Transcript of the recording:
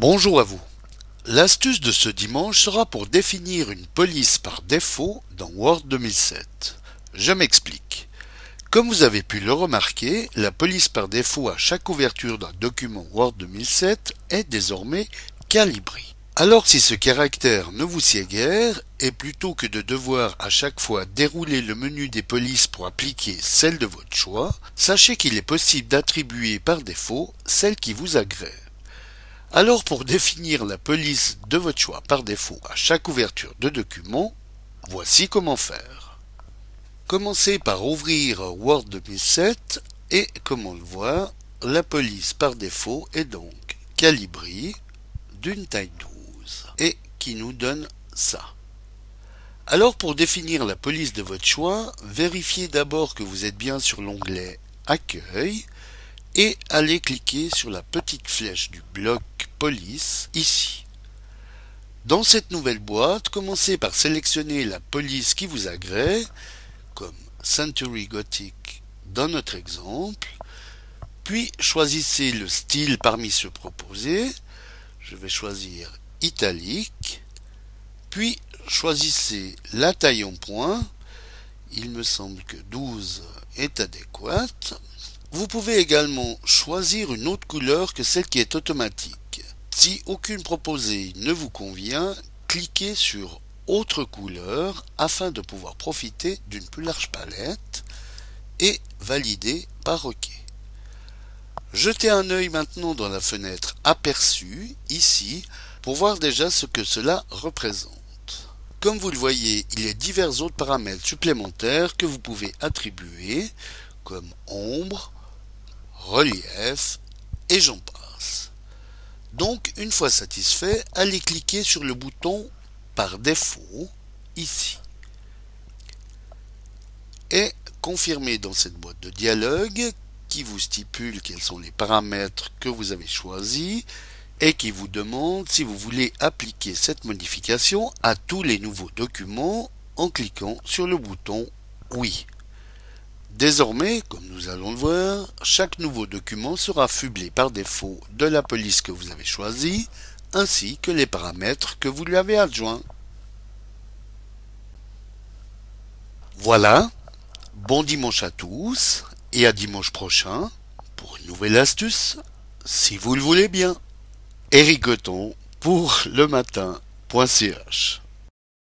Bonjour à vous. L'astuce de ce dimanche sera pour définir une police par défaut dans Word 2007. Je m'explique. Comme vous avez pu le remarquer, la police par défaut à chaque ouverture d'un document Word 2007 est désormais calibrée. Alors si ce caractère ne vous sied guère, et plutôt que de devoir à chaque fois dérouler le menu des polices pour appliquer celle de votre choix, sachez qu'il est possible d'attribuer par défaut celle qui vous agrée. Alors pour définir la police de votre choix par défaut à chaque ouverture de document, voici comment faire. Commencez par ouvrir Word 2007 et comme on le voit, la police par défaut est donc calibrée d'une taille 12 et qui nous donne ça. Alors pour définir la police de votre choix, vérifiez d'abord que vous êtes bien sur l'onglet Accueil et allez cliquer sur la petite flèche du bloc police ici. Dans cette nouvelle boîte, commencez par sélectionner la police qui vous agrée, comme Century Gothic dans notre exemple, puis choisissez le style parmi ceux proposés, je vais choisir italique, puis choisissez la taille en point, il me semble que 12 est adéquate, vous pouvez également choisir une autre couleur que celle qui est automatique. Si aucune proposée ne vous convient, cliquez sur Autre couleur afin de pouvoir profiter d'une plus large palette et valider par OK. Jetez un œil maintenant dans la fenêtre Aperçu, ici, pour voir déjà ce que cela représente. Comme vous le voyez, il y a divers autres paramètres supplémentaires que vous pouvez attribuer, comme ombre, relief, et j'en passe. Donc, une fois satisfait, allez cliquer sur le bouton par défaut, ici. Et confirmez dans cette boîte de dialogue qui vous stipule quels sont les paramètres que vous avez choisis et qui vous demande si vous voulez appliquer cette modification à tous les nouveaux documents en cliquant sur le bouton Oui. Désormais, comme nous allons le voir, chaque nouveau document sera affublé par défaut de la police que vous avez choisie, ainsi que les paramètres que vous lui avez adjoints. Voilà, bon dimanche à tous, et à dimanche prochain, pour une nouvelle astuce, si vous le voulez bien. Eric pour le matin.ch